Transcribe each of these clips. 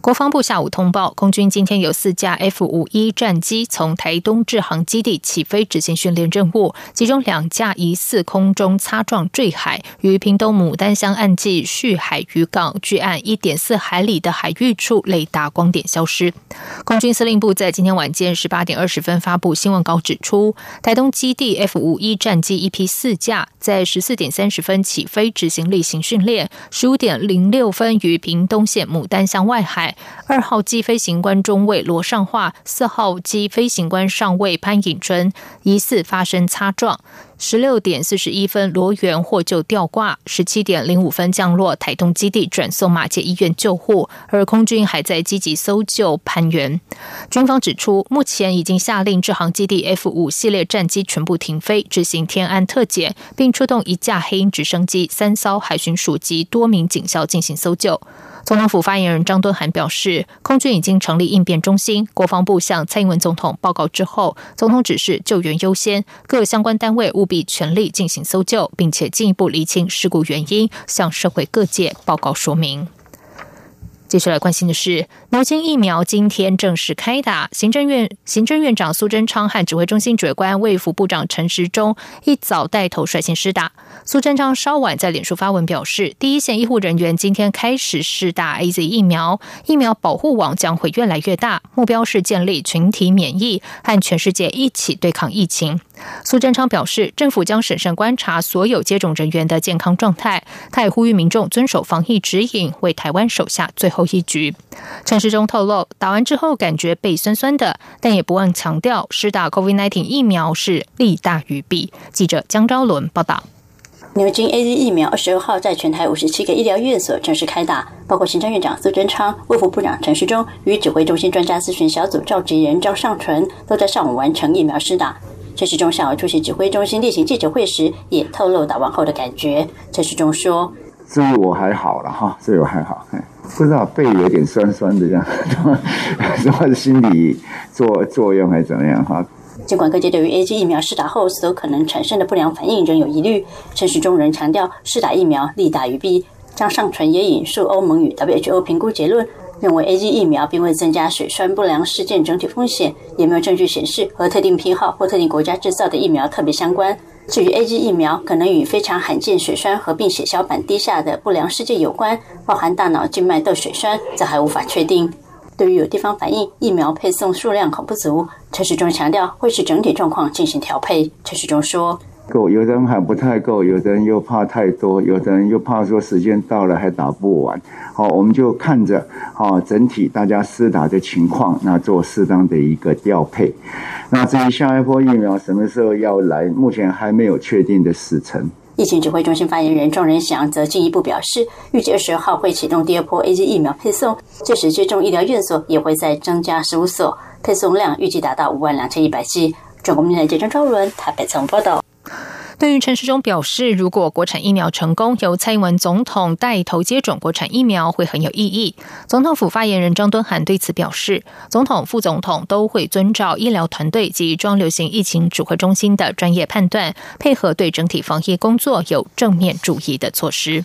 国防部下午通报，空军今天有四架 F 五一战机从台东制航基地起飞执行训练任务，其中两架疑似空中擦撞坠海，于屏东牡丹乡岸际旭海渔港距岸一点四海里的海域处雷达光点消失。空军司令部在今天晚间十八点二十分发布新闻稿指出，台东基地 F 五一战机一批四架在十四点三十分起飞执行例行训练，十五点零六分于屏东县牡丹乡外海。二号机飞行官中尉罗尚化，四号机飞行官上尉潘颖春疑似发生擦撞。十六点四十一分，罗源获救吊挂；十七点零五分降落台东基地，转送马街医院救护。而空军还在积极搜救潘源。军方指出，目前已经下令制航基地 F 五系列战机全部停飞，执行天安特检，并出动一架黑鹰直升机、三艘海巡署及多名警校进行搜救。总统府发言人张敦涵表示，空军已经成立应变中心，国防部向蔡英文总统报告之后，总统指示救援优先，各相关单位务必全力进行搜救，并且进一步厘清事故原因，向社会各界报告说明。接下来关心的是，脑筋疫苗今天正式开打。行政院行政院长苏贞昌和指挥中心指挥官卫福部长陈时中一早带头率先施打。苏贞昌稍晚在脸书发文表示，第一线医护人员今天开始试打 A Z 疫苗，疫苗保护网将会越来越大，目标是建立群体免疫，和全世界一起对抗疫情。苏贞昌表示，政府将审慎观察所有接种人员的健康状态，他也呼吁民众遵守防疫指引，为台湾守下最后一局。陈时中透露，打完之后感觉背酸酸的，但也不忘强调，施打 COVID-19 疫苗是利大于弊。记者江昭伦报道。牛津 A Z 疫苗二十二号在全台五十七个医疗院所正式开打，包括行政院长苏贞昌、卫福部长陈时中与指挥中心专家咨询小组召集人张尚淳都在上午完成疫苗施打。陈世忠下午出席指挥中心例行记者会时，也透露打完后的感觉。陈世忠说：“这我还好了哈，这我还好，不知道背有点酸酸的这样，什么心理作作用还是怎么样哈？”尽管各界对于 A G 疫苗施打后所可能产生的不良反应仍有疑虑，陈世忠仍强调施打疫苗利大于弊。张尚纯也引述欧盟与 W H O 评估结论。认为 A G 疫苗并未增加血栓不良事件整体风险，也没有证据显示和特定批号或特定国家制造的疫苗特别相关。至于 A G 疫苗可能与非常罕见血栓合并血小板低下的不良事件有关，包含大脑静脉窦血栓，则还无法确定。对于有地方反映疫苗配送数量很不足，陈时中强调会是整体状况进行调配。陈时中说。够，有的人还不太够，有的人又怕太多，有的人又怕说时间到了还打不完。好，我们就看着好整体大家施打的情况，那做适当的一个调配。那至于下一波疫苗什么时候要来，目前还没有确定的时程。疫情指挥中心发言人庄仁祥则进一步表示，预计二十号会启动第二波 A G 疫苗配送，届时接种医疗院所也会再增加十五所，配送量预计达到五万两千一百剂。中国民台记者张伦台北曾报道。对于陈时中表示，如果国产疫苗成功，由蔡英文总统带头接种国产疫苗，会很有意义。总统府发言人张敦涵对此表示，总统、副总统都会遵照医疗团队及中流行疫情指挥中心的专业判断，配合对整体防疫工作有正面注意的措施。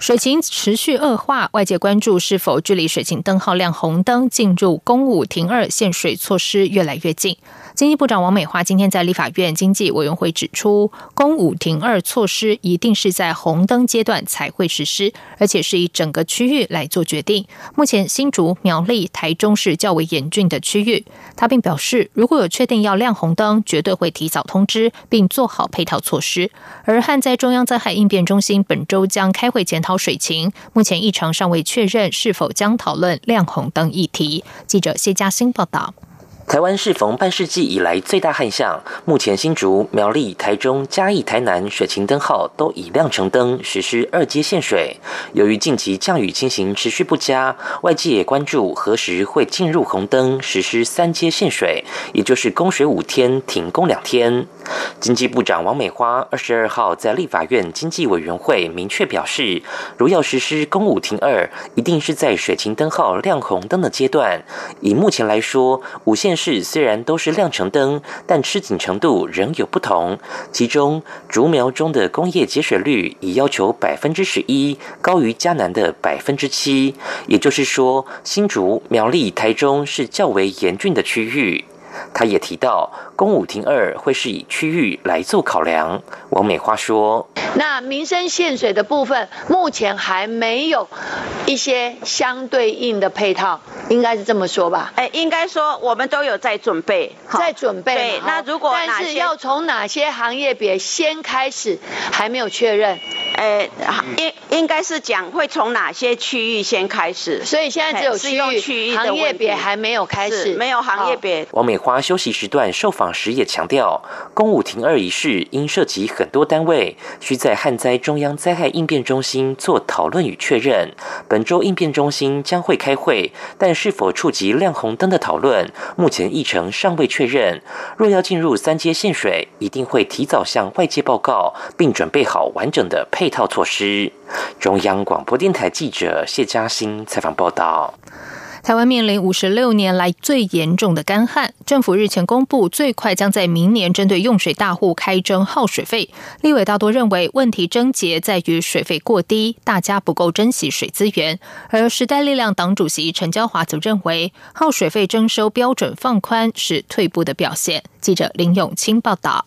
水情持续恶化，外界关注是否距离水情灯号亮红灯进入公五停二限水措施越来越近。经济部长王美花今天在立法院经济委员会指出，公五停二措施一定是在红灯阶段才会实施，而且是以整个区域来做决定。目前新竹、苗栗、台中是较为严峻的区域。他并表示，如果有确定要亮红灯，绝对会提早通知，并做好配套措施。而汉在中央灾害应变中心本周将开会检讨水情，目前议程尚未确认是否将讨论亮红灯议题。记者谢嘉欣报道。台湾适逢半世纪以来最大旱象，目前新竹、苗栗、台中、嘉义、台南水情灯号都已亮成灯，实施二阶限水。由于近期降雨情形持续不佳，外界也关注何时会进入红灯，实施三阶限水，也就是供水五天，停工两天。经济部长王美花二十二号在立法院经济委员会明确表示，如要实施公五停二，一定是在水情灯号亮红灯的阶段。以目前来说，五线市虽然都是亮橙灯，但吃紧程度仍有不同。其中，竹苗中的工业节水率已要求百分之十一，高于嘉南的百分之七。也就是说，新竹、苗栗、台中是较为严峻的区域。他也提到，公五停二会是以区域来做考量。王美花说：“那民生限水的部分，目前还没有一些相对应的配套，应该是这么说吧？哎，应该说我们都有在准备，在准备。对，那如果但是要从哪些行业别先开始，还没有确认。哎，应应该是讲会从哪些区域先开始，所以现在只有区域行业别还没有开始，没有行业别。王美花休息时段受访时也强调，公务停二一事因涉及很多单位，需在旱灾中央灾害应变中心做讨论与确认。本周应变中心将会开会，但是否触及亮红灯的讨论，目前议程尚未确认。若要进入三阶限水，一定会提早向外界报告，并准备好完整的配套措施。中央广播电台记者谢嘉欣采访报道。台湾面临五十六年来最严重的干旱，政府日前公布，最快将在明年针对用水大户开征耗水费。立委大多认为问题症结在于水费过低，大家不够珍惜水资源。而时代力量党主席陈娇华则认为，耗水费征收标准放宽是退步的表现。记者林永清报道。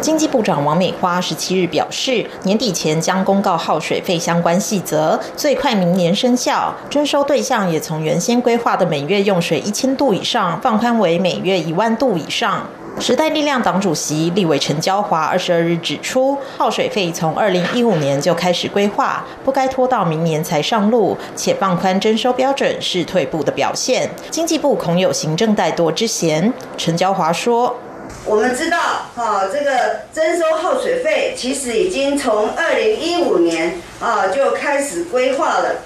经济部长王美花十七日表示，年底前将公告耗水费相关细则，最快明年生效。征收对象也从原先规划的每月用水一千度以上，放宽为每月一万度以上。时代力量党主席立委陈娇华二十二日指出，耗水费从二零一五年就开始规划，不该拖到明年才上路，且放宽征收标准是退步的表现。经济部恐有行政怠惰之嫌。陈娇华说。我们知道，哈，这个征收耗水费其实已经从二零一五年啊就开始规划了。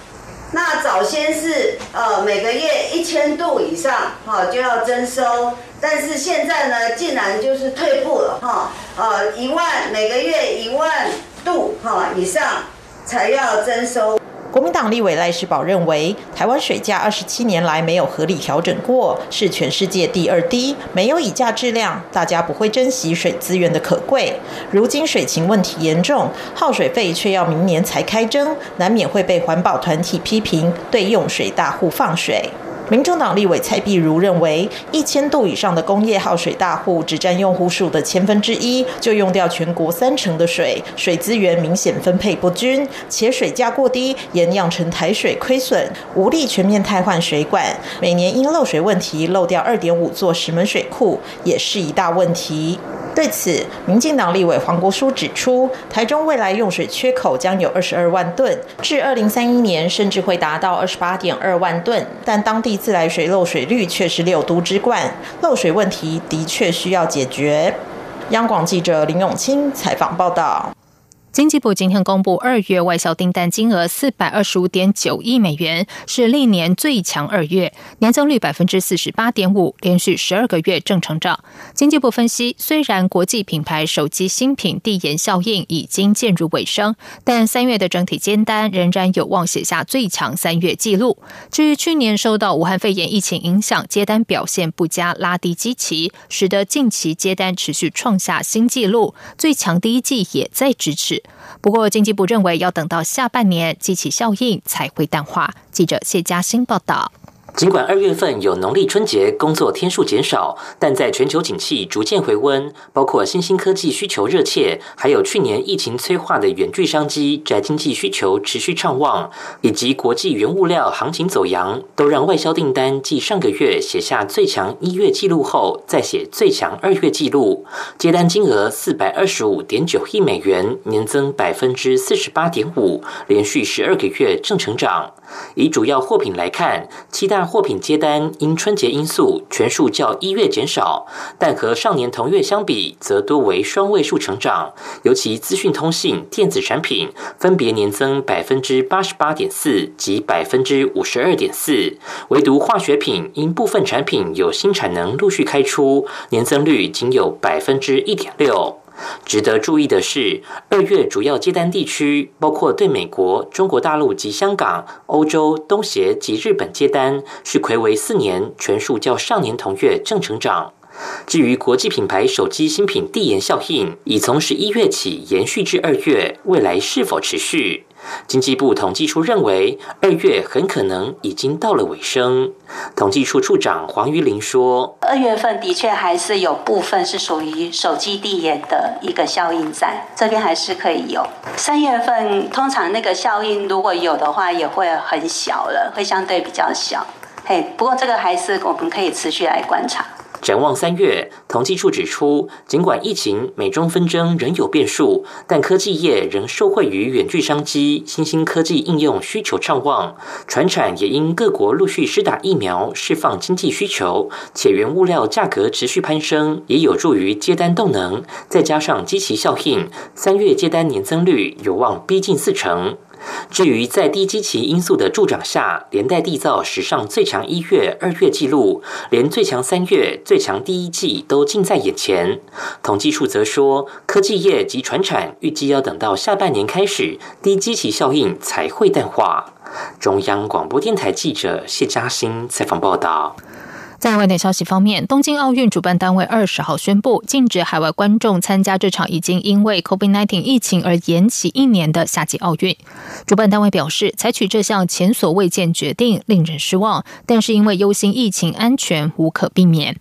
那早先是呃每个月一千度以上，哈就要征收，但是现在呢，竟然就是退步了，哈，呃一万每个月一万度哈以上才要征收。国民党立委赖世宝认为，台湾水价二十七年来没有合理调整过，是全世界第二低，没有以价质量，大家不会珍惜水资源的可贵。如今水情问题严重，耗水费却要明年才开征，难免会被环保团体批评对用水大户放水。民众党立委蔡碧如认为，一千度以上的工业耗水大户只占用户数的千分之一，就用掉全国三成的水，水资源明显分配不均，且水价过低，也酿成台水亏损，无力全面汰换水管，每年因漏水问题漏掉二点五座石门水库，也是一大问题。对此，民进党立委黄国书指出，台中未来用水缺口将有二十二万吨，至二零三一年甚至会达到二十八点二万吨，但当地自来水漏水率却是六都之冠，漏水问题的确需要解决。央广记者林永清采访报道。经济部今天公布，二月外销订单金额四百二十五点九亿美元，是历年最强二月，年增率百分之四十八点五，连续十二个月正成长。经济部分析，虽然国际品牌手机新品递延效应已经渐入尾声，但三月的整体接单仍然有望写下最强三月纪录。至于去年受到武汉肺炎疫情影响，接单表现不佳，拉低基期，使得近期接单持续创下新纪录，最强第一季也在支持。不过，经济部认为要等到下半年，机器效应才会淡化。记者谢嘉欣报道。尽管二月份有农历春节工作天数减少，但在全球景气逐渐回温，包括新兴科技需求热切，还有去年疫情催化的远距商机，宅经济需求持续畅旺，以及国际原物料行情走扬，都让外销订单继上个月写下最强一月纪录后，再写最强二月纪录，接单金额四百二十五点九亿美元，年增百分之四十八点五，连续十二个月正成长。以主要货品来看，七大。货品接单因春节因素全数较一月减少，但和上年同月相比，则多为双位数成长。尤其资讯通信、电子产品分别年增百分之八十八点四及百分之五十二点四，唯独化学品因部分产品有新产能陆续开出，年增率仅有百分之一点六。值得注意的是，二月主要接单地区包括对美国、中国大陆及香港、欧洲、东协及日本接单，是魁为四年全数较上年同月正成长。至于国际品牌手机新品递延效应，已从十一月起延续至二月，未来是否持续？经济部统计处认为，二月很可能已经到了尾声。统计处处长黄玉玲说：“二月份的确还是有部分是属于手机递延的一个效应在，这边还是可以有。三月份通常那个效应如果有的话，也会很小了，会相对比较小。嘿，不过这个还是我们可以持续来观察。”展望三月，统计处指出，尽管疫情美中纷争仍有变数，但科技业仍受惠于远距商机、新兴科技应用需求畅旺，船产也因各国陆续施打疫苗，释放经济需求，且原物料价格持续攀升，也有助于接单动能。再加上基期效应，三月接单年增率有望逼近四成。至于在低基期因素的助长下，连带缔造史上最强一月、二月纪录，连最强三月、最强第一季都近在眼前。统计处则说，科技业及船产预计要等到下半年开始，低基期效应才会淡化。中央广播电台记者谢嘉欣采访报道。在外电消息方面，东京奥运主办单位二十号宣布禁止海外观众参加这场已经因为 COVID-19 疫情而延期一年的夏季奥运。主办单位表示，采取这项前所未见决定令人失望，但是因为忧心疫情安全，无可避免。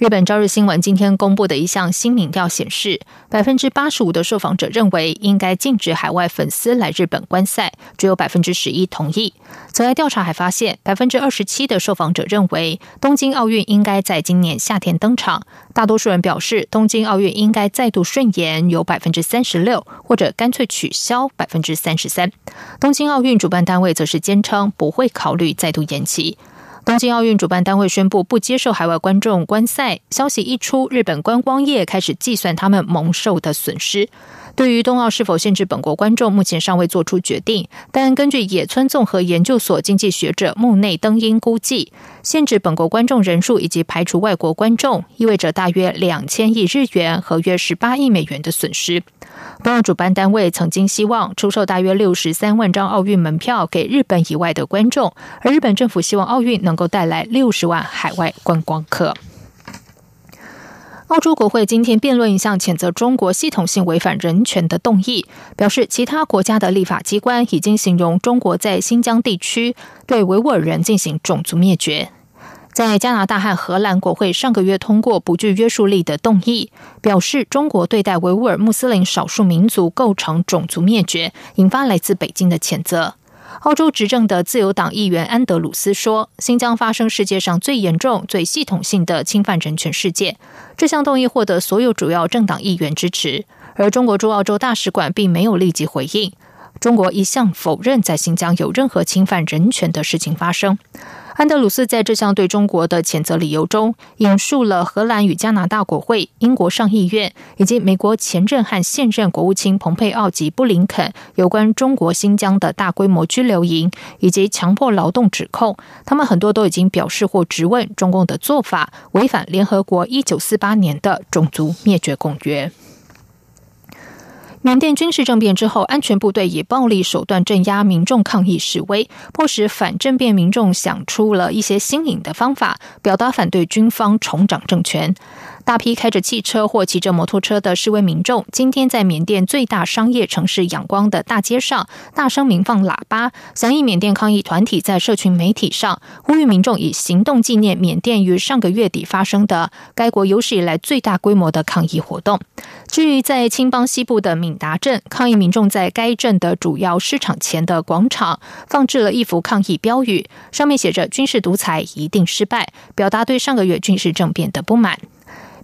日本朝日新闻今天公布的一项新民调显示，百分之八十五的受访者认为应该禁止海外粉丝来日本观赛，只有百分之十一同意。此外，调查还发现，百分之二十七的受访者认为东京奥运应该在今年夏天登场，大多数人表示东京奥运应该再度顺延，有百分之三十六，或者干脆取消，百分之三十三。东京奥运主办单位则是坚称不会考虑再度延期。东京奥运主办单位宣布不接受海外观众观赛，消息一出，日本观光业开始计算他们蒙受的损失。对于冬奥是否限制本国观众，目前尚未做出决定。但根据野村综合研究所经济学者木内登英估计，限制本国观众人数以及排除外国观众，意味着大约两千亿日元和约十八亿美元的损失。冬奥主办单位曾经希望出售大约六十三万张奥运门票给日本以外的观众，而日本政府希望奥运能够带来六十万海外观光客。澳洲国会今天辩论一项谴责中国系统性违反人权的动议，表示其他国家的立法机关已经形容中国在新疆地区对维吾尔人进行种族灭绝。在加拿大和荷兰国会上个月通过不具约束力的动议，表示中国对待维吾尔穆斯林少数民族构成种族灭绝，引发来自北京的谴责。澳洲执政的自由党议员安德鲁斯说：“新疆发生世界上最严重、最系统性的侵犯人权事件。”这项动议获得所有主要政党议员支持，而中国驻澳洲大使馆并没有立即回应。中国一向否认在新疆有任何侵犯人权的事情发生。安德鲁斯在这项对中国的谴责理由中，引述了荷兰与加拿大国会、英国上议院以及美国前任和现任国务卿蓬佩奥及布林肯有关中国新疆的大规模拘留营以及强迫劳动指控。他们很多都已经表示或质问中共的做法违反联合国一九四八年的种族灭绝公约。缅甸军事政变之后，安全部队以暴力手段镇压民众抗议示威，迫使反政变民众想出了一些新颖的方法，表达反对军方重掌政权。大批开着汽车或骑着摩托车的示威民众，今天在缅甸最大商业城市仰光的大街上大声鸣放喇叭，响应缅甸抗议团体在社群媒体上呼吁民众以行动纪念缅甸于上个月底发生的该国有史以来最大规模的抗议活动。至于在青邦西部的闽达镇，抗议民众在该镇的主要市场前的广场放置了一幅抗议标语，上面写着“军事独裁一定失败”，表达对上个月军事政变的不满。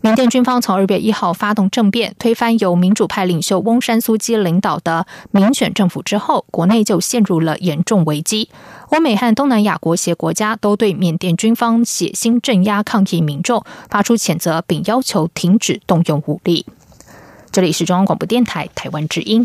缅甸军方从二月一号发动政变，推翻由民主派领袖翁山苏基领导的民选政府之后，国内就陷入了严重危机。欧美和东南亚国协国家都对缅甸军方血腥镇压抗议民众发出谴责，并要求停止动用武力。这里是中央广播电台台湾之音。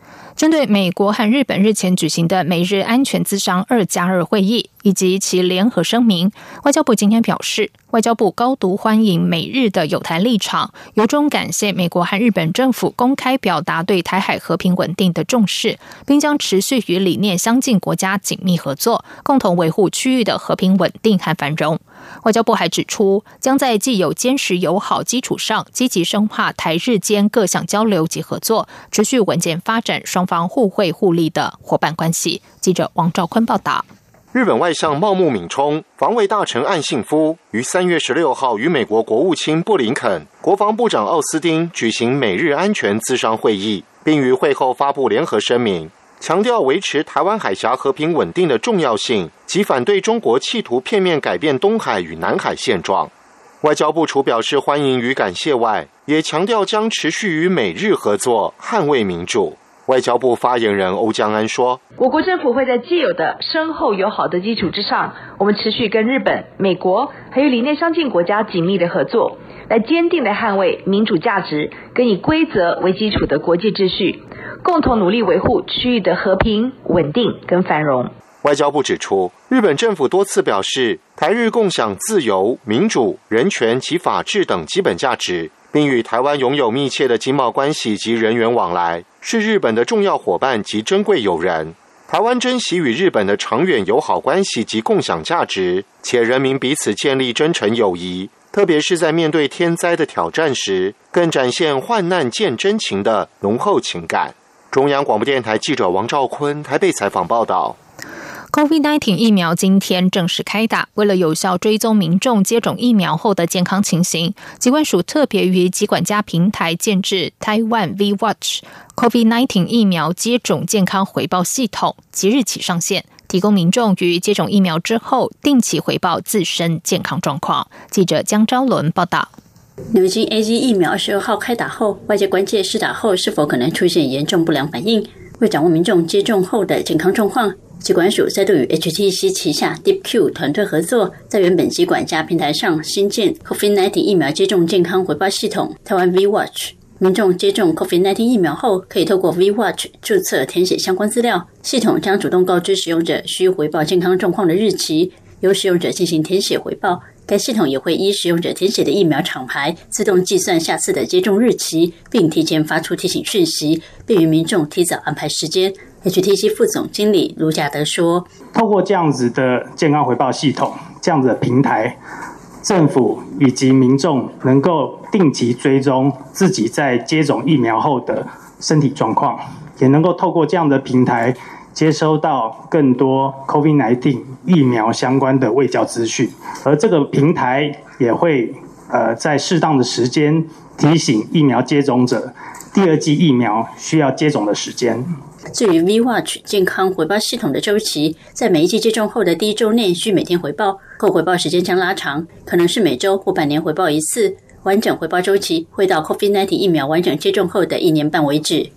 针对美国和日本日前举行的美日安全资商二加二会议以及其联合声明，外交部今天表示。外交部高度欢迎美日的友台立场，由衷感谢美国和日本政府公开表达对台海和平稳定的重视，并将持续与理念相近国家紧密合作，共同维护区域的和平稳定和繁荣。外交部还指出，将在既有坚实友好基础上，积极深化台日间各项交流及合作，持续稳健发展双方互惠互利的伙伴关系。记者王兆坤报道。日本外相茂木敏充、防卫大臣岸信夫于三月十六号与美国国务卿布林肯、国防部长奥斯汀举行美日安全咨商会议，并于会后发布联合声明，强调维持台湾海峡和平稳定的重要性及反对中国企图片面改变东海与南海现状。外交部除表示欢迎与感谢外，也强调将持续与美日合作，捍卫民主。外交部发言人欧江安说：“我国政府会在既有的深厚友好的基础之上，我们持续跟日本、美国还有理念相近国家紧密的合作，来坚定的捍卫民主价值跟以规则为基础的国际秩序，共同努力维护区域的和平、稳定跟繁荣。”外交部指出，日本政府多次表示，台日共享自由、民主、人权及法治等基本价值。并与台湾拥有密切的经贸关系及人员往来，是日本的重要伙伴及珍贵友人。台湾珍惜与日本的长远友好关系及共享价值，且人民彼此建立真诚友谊，特别是在面对天灾的挑战时，更展现患难见真情的浓厚情感。中央广播电台记者王兆坤台北采访报道。COVID-19 疫苗今天正式开打。为了有效追踪民众接种疫苗后的健康情形，疾管署特别于疾管家平台建制 Taiwan V Watch COVID-19 疫苗接种健康回报系统，即日起上线，提供民众于接种疫苗之后定期回报自身健康状况。记者江昭伦报道。牛津 A G 疫苗十二号开打后，外界关切施打后是否可能出现严重不良反应。为掌握民众接种后的健康状况。疾管署再度与 HTC 旗下 DeepQ 团队合作，在原本机管家平台上新建 COVID-19 疫苗接种健康回报系统台湾 V Watch。民众接种 COVID-19 疫苗后，可以透过 V Watch 注册填写相关资料，系统将主动告知使用者需回报健康状况的日期，由使用者进行填写回报。该系统也会依使用者填写的疫苗厂牌，自动计算下次的接种日期，并提前发出提醒讯息，便于民众提早安排时间。HTC 副总经理卢嘉德说：“透过这样子的健康回报系统，这样子的平台，政府以及民众能够定期追踪自己在接种疫苗后的身体状况，也能够透过这样的平台接收到更多 COVID-19 疫苗相关的卫教资讯，而这个平台也会呃在适当的时间提醒疫苗接种者第二剂疫苗需要接种的时间。”至于 V Watch 健康回报系统的周期，在每一季接种后的第一周内需每天回报，后回报时间将拉长，可能是每周或半年回报一次。完整回报周期会到 COVID-19 疫苗完整接种后的一年半为止。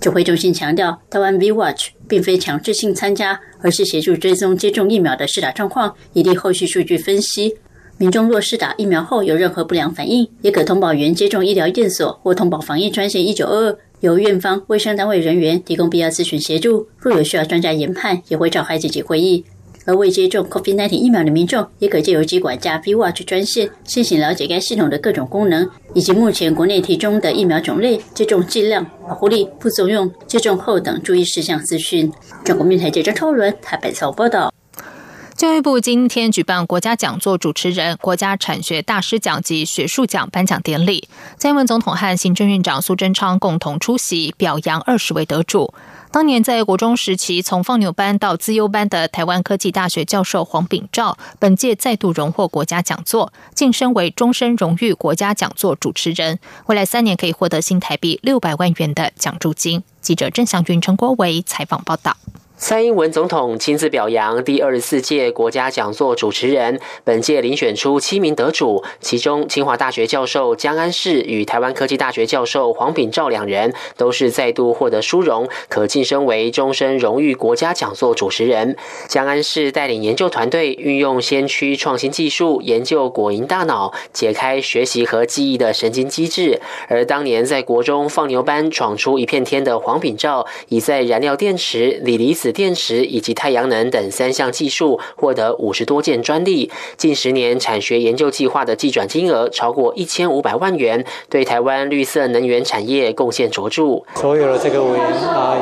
指挥中心强调，台湾 V Watch 并非强制性参加，而是协助追踪接种疫苗的施打状况，以利后续数据分析。民众若施打疫苗后有任何不良反应，也可通报原接种医疗院所或通报防疫专线一九二二。由院方卫生单位人员提供必要咨询协助，若有需要专家研判，也会召开紧急会议。而未接种 COVID-19 疫苗的民众，也可借由机管加 V Watch 专线，先行了解该系统的各种功能，以及目前国内提供的疫苗种类、接种剂量、保护力、副作用、接种后等注意事项资讯。中国面台记者超伦台北报道。教育部今天举办国家讲座主持人、国家产学大师奖及学术奖颁奖典礼，蔡英文总统和行政院长苏贞昌共同出席，表扬二十位得主。当年在国中时期从放牛班到资优班的台湾科技大学教授黄炳照，本届再度荣获国家讲座，晋升为终身荣誉国家讲座主持人，未来三年可以获得新台币六百万元的奖助金。记者郑祥云、陈国伟采访报道。蔡英文总统亲自表扬第二十四届国家讲座主持人，本届遴选出七名得主，其中清华大学教授江安世与台湾科技大学教授黄炳照两人都是再度获得殊荣，可晋升为终身荣誉国家讲座主持人。江安世带领研究团队运用先驱创新技术，研究果蝇大脑，解开学习和记忆的神经机制。而当年在国中放牛班闯出一片天的黄炳照，已在燃料电池、锂离子。电池以及太阳能等三项技术获得五十多件专利，近十年产学研究计划的计转金额超过一千五百万元，对台湾绿色能源产业贡献卓著。所有的这个委员啊，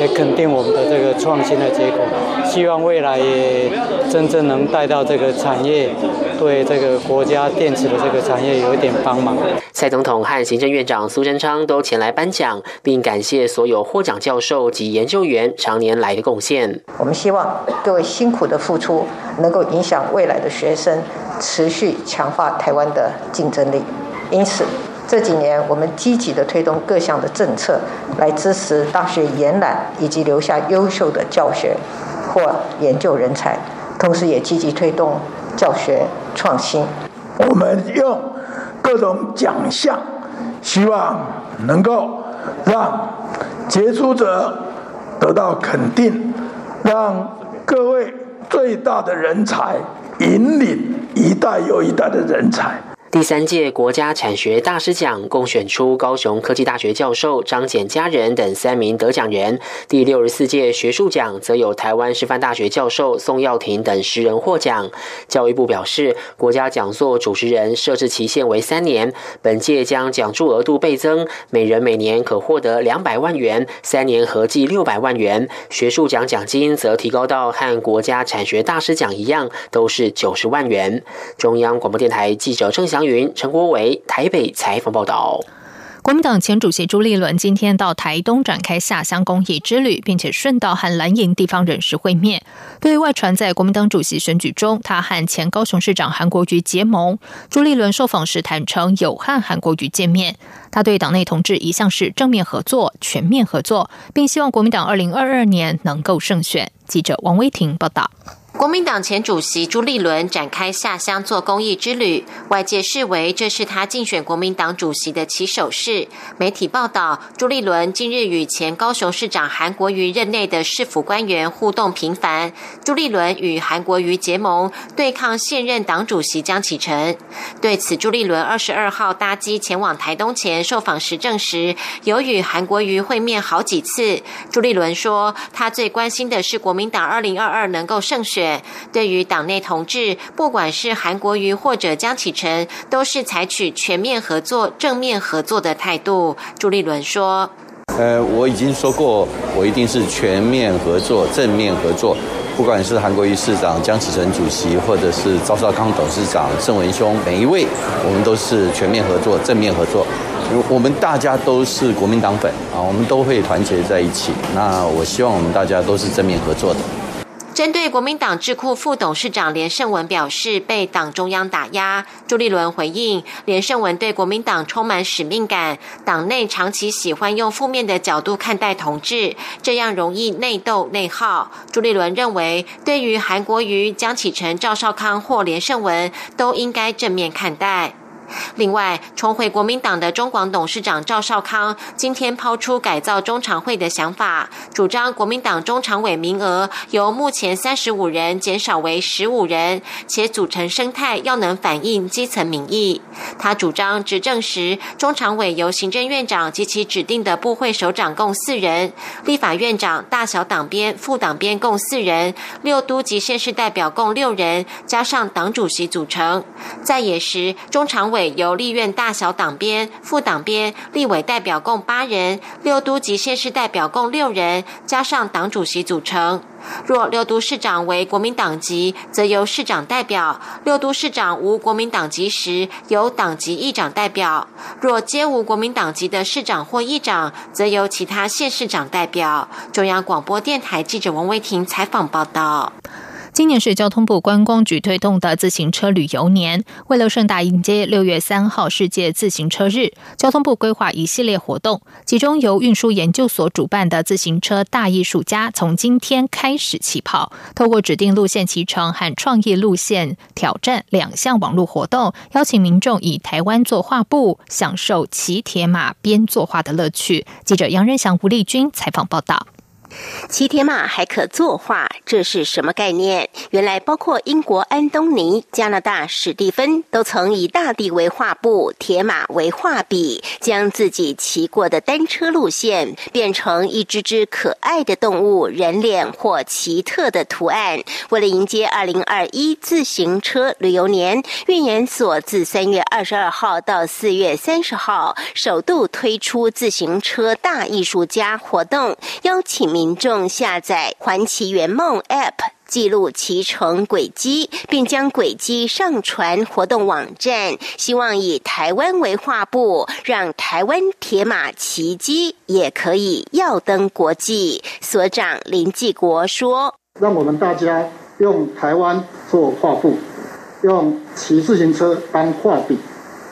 也肯定我们的这个创新的结果，希望未来也真正能带到这个产业，对这个国家电池的这个产业有一点帮忙。蔡总统和行政院长苏贞昌都前来颁奖，并感谢所有获奖教授及研究员常年来的。贡献。我们希望各位辛苦的付出，能够影响未来的学生，持续强化台湾的竞争力。因此，这几年我们积极的推动各项的政策，来支持大学延揽以及留下优秀的教学或研究人才，同时也积极推动教学创新。我们用各种奖项，希望能够让杰出者。得到肯定，让各位最大的人才引领一代又一代的人才。第三届国家产学大师奖共选出高雄科技大学教授张简家人等三名得奖人。第六十四届学术奖则有台湾师范大学教授宋耀庭等十人获奖。教育部表示，国家讲座主持人设置期限为三年，本届将奖助额度倍增，每人每年可获得两百万元，三年合计六百万元。学术奖奖金则提高到和国家产学大师奖一样，都是九十万元。中央广播电台记者郑祥。云陈国伟台北采访报道。国民党前主席朱立伦今天到台东展开下乡公益之旅，并且顺道和蓝营地方人士会面。对外传在国民党主席选举中，他和前高雄市长韩国瑜结盟。朱立伦受访时坦诚有和韩国瑜见面。他对党内同志一向是正面合作、全面合作，并希望国民党二零二二年能够胜选。记者王威婷报道。国民党前主席朱立伦展开下乡做公益之旅，外界视为这是他竞选国民党主席的起手式。媒体报道，朱立伦近日与前高雄市长韩国瑜任内的市府官员互动频繁。朱立伦与韩国瑜结盟，对抗现任党主席江启臣。对此，朱立伦二十二号搭机前往台东前受访时证实，有与韩国瑜会面好几次。朱立伦说，他最关心的是国民党二零二二能够胜选。对于党内同志，不管是韩国瑜或者江启臣，都是采取全面合作、正面合作的态度。朱立伦说：“呃，我已经说过，我一定是全面合作、正面合作。不管是韩国瑜市长、江启臣主席，或者是赵少康董事长、郑文兄，每一位，我们都是全面合作、正面合作。我们大家都是国民党粉啊，我们都会团结在一起。那我希望我们大家都是正面合作的。”针对国民党智库副董事长连胜文表示被党中央打压，朱立伦回应连胜文对国民党充满使命感，党内长期喜欢用负面的角度看待同志，这样容易内斗内耗。朱立伦认为，对于韩国瑜、江启臣、赵少康或连胜文，都应该正面看待。另外，重回国民党的中广董事长赵少康今天抛出改造中常会的想法，主张国民党中常委名额由目前三十五人减少为十五人，且组成生态要能反映基层民意。他主张执政时中常委由行政院长及其指定的部会首长共四人，立法院长、大小党编、副党编共四人，六都及县市代表共六人，加上党主席组成。在野时中常委。由立院大小党编、副党编、立委代表共八人，六都及县市代表共六人，加上党主席组成。若六都市长为国民党籍，则由市长代表；六都市长无国民党籍时，由党籍议长代表；若皆无国民党籍的市长或议长，则由其他县市长代表。中央广播电台记者王威婷采访报道。今年是交通部观光局推动的自行车旅游年，为了盛大迎接六月三号世界自行车日，交通部规划一系列活动，其中由运输研究所主办的自行车大艺术家从今天开始起跑，透过指定路线骑乘和创意路线挑战两项网络活动，邀请民众以台湾作画布，享受骑铁马边作画的乐趣。记者杨仁祥、吴丽君采访报道。骑铁马还可作画，这是什么概念？原来包括英国安东尼、加拿大史蒂芬都曾以大地为画布，铁马为画笔，将自己骑过的单车路线变成一只只可爱的动物、人脸或奇特的图案。为了迎接二零二一自行车旅游年，运研所自三月二十二号到四月三十号，首度推出自行车大艺术家活动，邀请民。民众下载“环骑圆梦 ”App，记录骑乘轨迹，并将轨迹上传活动网站，希望以台湾为画布，让台湾铁马奇迹也可以耀登国际。所长林继国说：“让我们大家用台湾做画布，用骑自行车当画笔，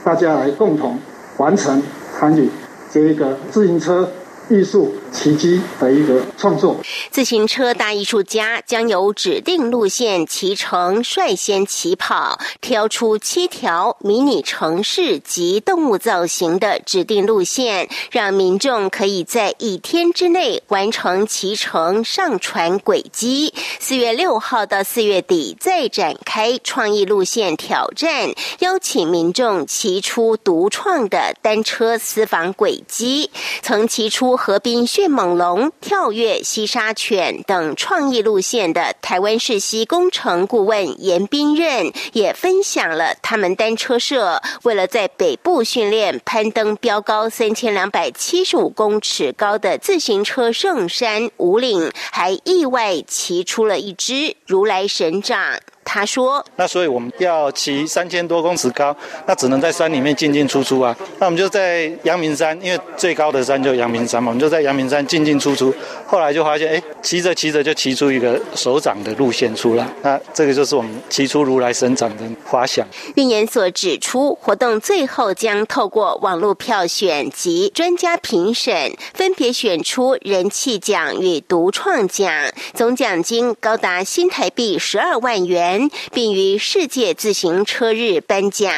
大家来共同完成参与这个自行车。”艺术奇迹的一个创作。自行车大艺术家将由指定路线骑乘率先起跑，挑出七条迷你城市及动物造型的指定路线，让民众可以在一天之内完成骑乘上传轨迹。四月六号到四月底再展开创意路线挑战，邀请民众骑出独创的单车私房轨迹，曾骑出。河滨迅猛龙、跳跃西沙犬等创意路线的台湾世溪工程顾问严斌任也分享了他们单车社为了在北部训练攀登标高三千两百七十五公尺高的自行车圣山五岭，还意外骑出了一只如来神掌。他说：“那所以我们要骑三千多公尺高，那只能在山里面进进出出啊。那我们就在阳明山，因为最高的山就阳明山嘛，我们就在阳明山进进出出。后来就发现，哎，骑着骑着就骑出一个手掌的路线出来。那这个就是我们骑出如来神掌的花想。”运研所指出，活动最后将透过网络票选及专家评审，分别选出人气奖与独创奖，总奖金高达新台币十二万元。并于世界自行车日颁奖。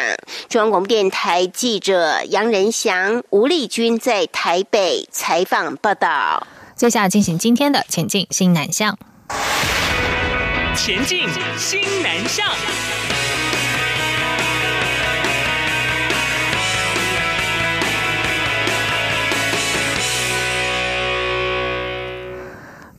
中央广播电台记者杨仁祥、吴丽君在台北采访报道。接下来进行今天的前进新南向。前进新南向。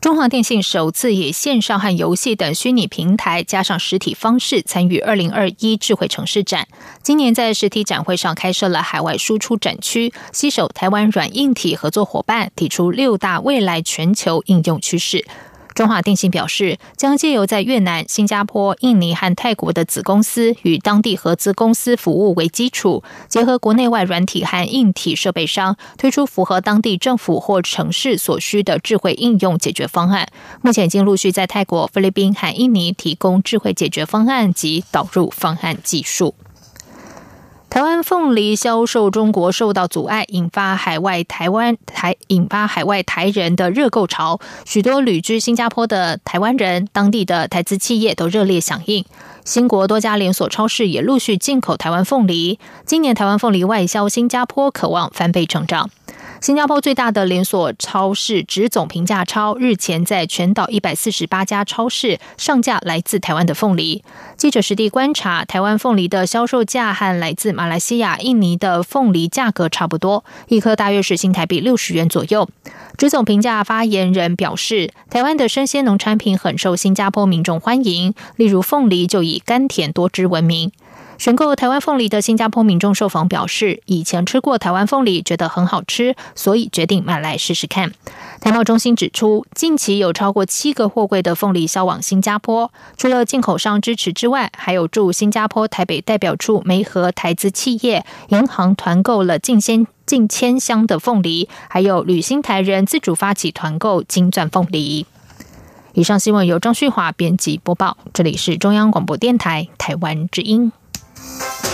中华电信首次以线上和游戏等虚拟平台加上实体方式参与二零二一智慧城市展。今年在实体展会上开设了海外输出展区，携手台湾软硬体合作伙伴，提出六大未来全球应用趋势。中华电信表示，将借由在越南、新加坡、印尼和泰国的子公司与当地合资公司服务为基础，结合国内外软体和硬体设备商，推出符合当地政府或城市所需的智慧应用解决方案。目前已经陆续在泰国、菲律宾和印尼提供智慧解决方案及导入方案技术。台湾凤梨销售中国受到阻碍，引发海外台湾台引发海外台人的热购潮。许多旅居新加坡的台湾人、当地的台资企业都热烈响应。新国多家连锁超市也陆续进口台湾凤梨。今年台湾凤梨外销新加坡，渴望翻倍成长。新加坡最大的连锁超市直总平价超日前在全岛一百四十八家超市上架来自台湾的凤梨。记者实地观察，台湾凤梨的销售价和来自马来西亚、印尼的凤梨价格差不多，一颗大约是新台币六十元左右。直总评价发言人表示，台湾的生鲜农产品很受新加坡民众欢迎，例如凤梨就以甘甜多汁闻名。选购台湾凤梨的新加坡民众受访表示，以前吃过台湾凤梨，觉得很好吃，所以决定买来试试看。台贸中心指出，近期有超过七个货柜的凤梨销往新加坡，除了进口商支持之外，还有驻新加坡台北代表处梅和台资企业、银行团购了近千近千箱的凤梨，还有旅行台人自主发起团购金钻凤梨。以上新闻由张旭华编辑播报，这里是中央广播电台台湾之音。Bye.